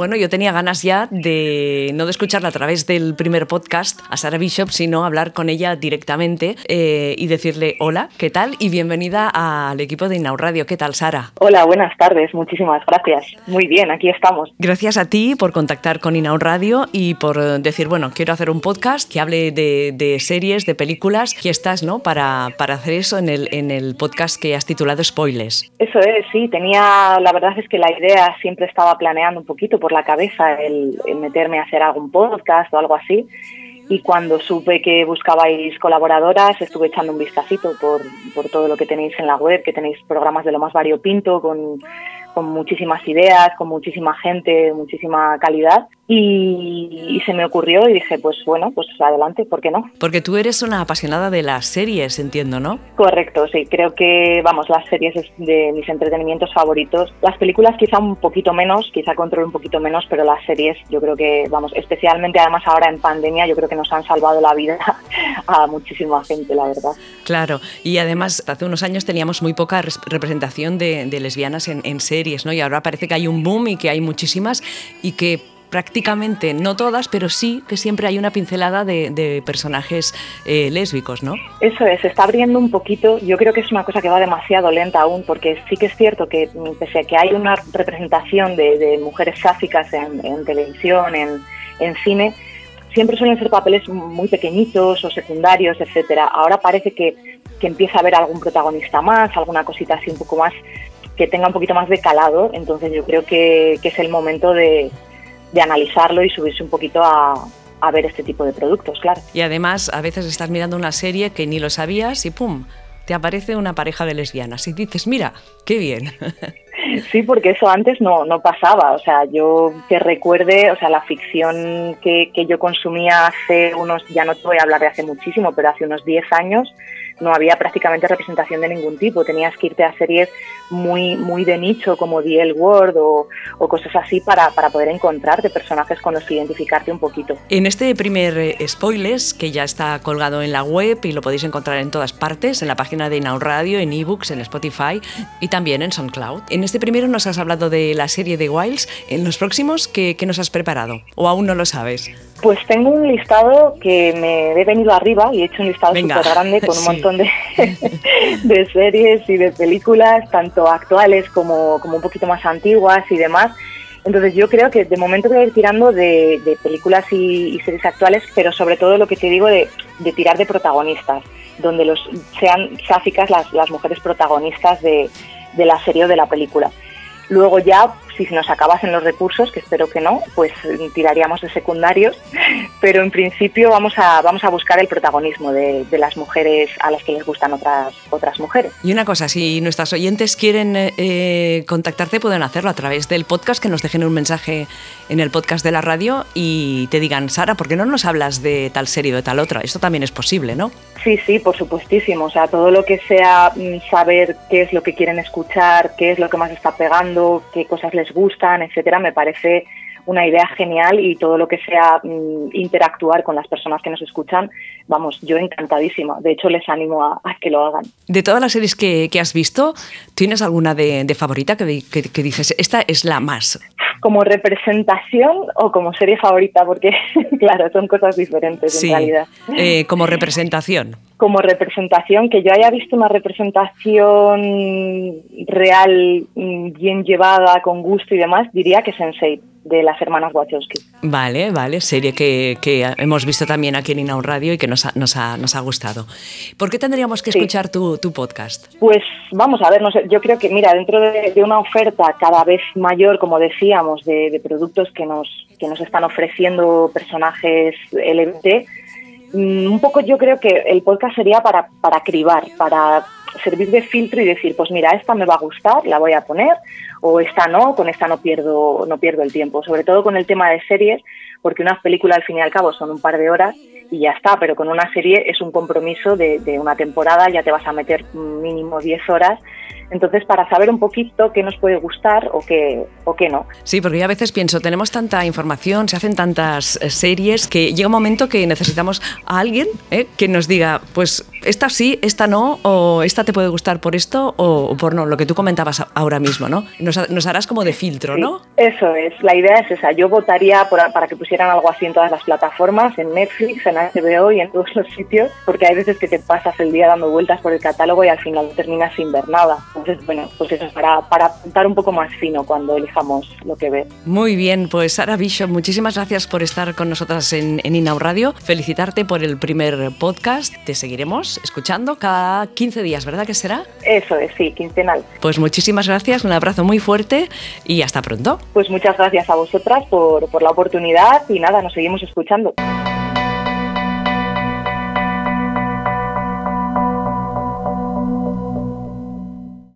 Bueno, yo tenía ganas ya de no de escucharla a través del primer podcast a Sara Bishop, sino hablar con ella directamente eh, y decirle hola, ¿qué tal? Y bienvenida al equipo de Inau Radio. ¿Qué tal, Sara? Hola, buenas tardes, muchísimas gracias. Muy bien, aquí estamos. Gracias a ti por contactar con Inau Radio y por decir, bueno, quiero hacer un podcast que hable de, series, de películas, y estás, ¿no? Para, para hacer eso en el, en el podcast que has titulado Spoilers. Eso es, sí, tenía, la verdad es que la idea siempre estaba planeando un poquito por la cabeza el, meterme a hacer algún podcast o algo así. Y cuando supe que buscabais colaboradoras, estuve echando un vistacito por, por todo lo que tenéis en la web, que tenéis programas de lo más variopinto, con, con muchísimas ideas, con muchísima gente, muchísima calidad. Y, se me ocurrió y dije, pues bueno, pues adelante, ¿por qué no? Porque tú eres una apasionada de las series, entiendo, ¿no? Correcto, sí, creo que, vamos, las series es de mis entretenimientos favoritos. Las películas quizá un poquito menos, quizá controlo un poquito menos, pero las series yo creo que, vamos, especialmente además ahora en pandemia, yo creo que nos han salvado la vida a muchísima gente, la verdad. Claro, y además hace unos años teníamos muy poca representación de, lesbianas en, en series, ¿no? Y ahora parece que hay un boom y que hay muchísimas y que prácticamente, no todas, pero sí que siempre hay una pincelada de, personajes eh, lésbicos, ¿no? Eso es, se está abriendo un poquito. Yo creo que es una cosa que va demasiado lenta aún, porque sí que es cierto que pese a que hay una representación de, mujeres sáficas en, televisión, en, cine, siempre suelen ser papeles muy pequeñitos o secundarios, etcétera. Ahora parece que, empieza a haber algún protagonista más, alguna cosita así un poco más que tenga un poquito más de calado, entonces yo creo que es el momento de, de analizarlo y subirse un poquito a, a ver este tipo de productos, claro. Y además, a veces estás mirando una serie que ni lo sabías y ¡pum! te aparece una pareja de lesbianas y dices, mira, qué bien. Sí, porque eso antes no, no pasaba. O sea, yo que recuerde, o sea, la ficción que, que yo consumía hace unos, ya no te voy a hablar de hace muchísimo, pero hace unos 10 años, no había prácticamente representación de ningún tipo. Tenías que irte a series muy, muy de nicho como The L Word o, cosas así para, para, poder encontrarte personajes con los que identificarte un poquito. En este primer eh, spoilers, que ya está colgado en la web y lo podéis encontrar en todas partes, en la página de Now Radio, en ebooks, en Spotify y también en SoundCloud. En este primero nos has hablado de la serie de Wilds. En los próximos, ¿qué, qué nos has preparado? ¿O aún no lo sabes? Pues tengo un listado que me he venido arriba y he hecho un listado súper grande con un montón de, de, series y de películas, tanto actuales como, como, un poquito más antiguas y demás. Entonces yo creo que de momento voy a ir tirando de, películas y, series actuales, pero sobre todo lo que te digo de, de tirar de protagonistas, donde los sean sáficas las, las mujeres protagonistas de, de la serie o de la película. Luego ya, si nos acabasen los recursos, que espero que no, pues tiraríamos de secundarios, pero en principio vamos a, vamos a buscar el protagonismo de, las mujeres a las que les gustan otras, otras mujeres. Y una cosa, si nuestras oyentes quieren eh, contactarte, pueden hacerlo a través del podcast, que nos dejen un mensaje en el podcast de la radio y te digan, Sara, ¿por qué no nos hablas de tal serie o de tal otra? Esto también es posible, ¿no? Sí, sí, por supuestísimo. O sea, todo lo que sea mm, saber qué es lo que quieren escuchar, qué es lo que más está pegando, qué cosas les gustan, etcétera, me parece una idea genial y todo lo que sea mm, interactuar con las personas que nos escuchan, vamos, yo encantadísima. De hecho, les animo a, que lo hagan. De todas las series que, has visto, ¿tienes alguna de, favorita que, que, dices, esta es la más? Como representación o como serie favorita, porque claro, son cosas diferentes en realidad. Eh, como representación. Como representación, que yo haya visto una representación real, mm, bien llevada, con gusto y demás, diría que Sensei de las hermanas Wachowski. Vale, vale, serie que, hemos visto también aquí en Inaun Radio y que nos ha, nos ha, gustado. ¿Por qué tendríamos que escuchar tu, podcast? Pues vamos a ver, no sé, yo creo que, mira, dentro de, una oferta cada vez mayor, como decíamos, de, productos que nos, que nos están ofreciendo personajes LGBT, un poco yo creo que el podcast sería para, para cribar, para servir de filtro y decir, pues mira, esta me va a gustar, la voy a poner, o esta no, con esta no pierdo, no pierdo el tiempo. Sobre todo con el tema de series, porque una película al fin y al cabo son un par de horas y ya está, pero con una serie es un compromiso de, de una temporada, ya te vas a meter mínimo 10 horas entonces, para saber un poquito qué nos puede gustar o qué, o qué no. Sí, porque yo a veces pienso, tenemos tanta información, se hacen tantas eh, series, que llega un momento que necesitamos a alguien eh, que nos diga, pues esta sí, esta no, o esta te puede gustar por esto o por no, lo que tú comentabas ahora mismo, ¿no? Nos, harás como de filtro, ¿no? Eso es, la idea es esa. Yo votaría para que pusieran algo así en todas las plataformas, en Netflix, en HBO y en todos los sitios, porque hay veces que te pasas el día dando vueltas por el catálogo y al final terminas sin ver nada. Entonces, bueno, pues eso es para, para apuntar un poco más fino cuando elijamos lo que ver. Muy bien, pues Sara Bishop, muchísimas gracias por estar con nosotras en, en Inau Radio. Felicitarte por el primer podcast. Te seguiremos escuchando cada 15 días, ¿verdad que será? Eso es, sí, quincenal. Pues muchísimas gracias, un abrazo muy fuerte y hasta pronto. Pues muchas gracias a vosotras por, por la oportunidad y nada, nos seguimos escuchando.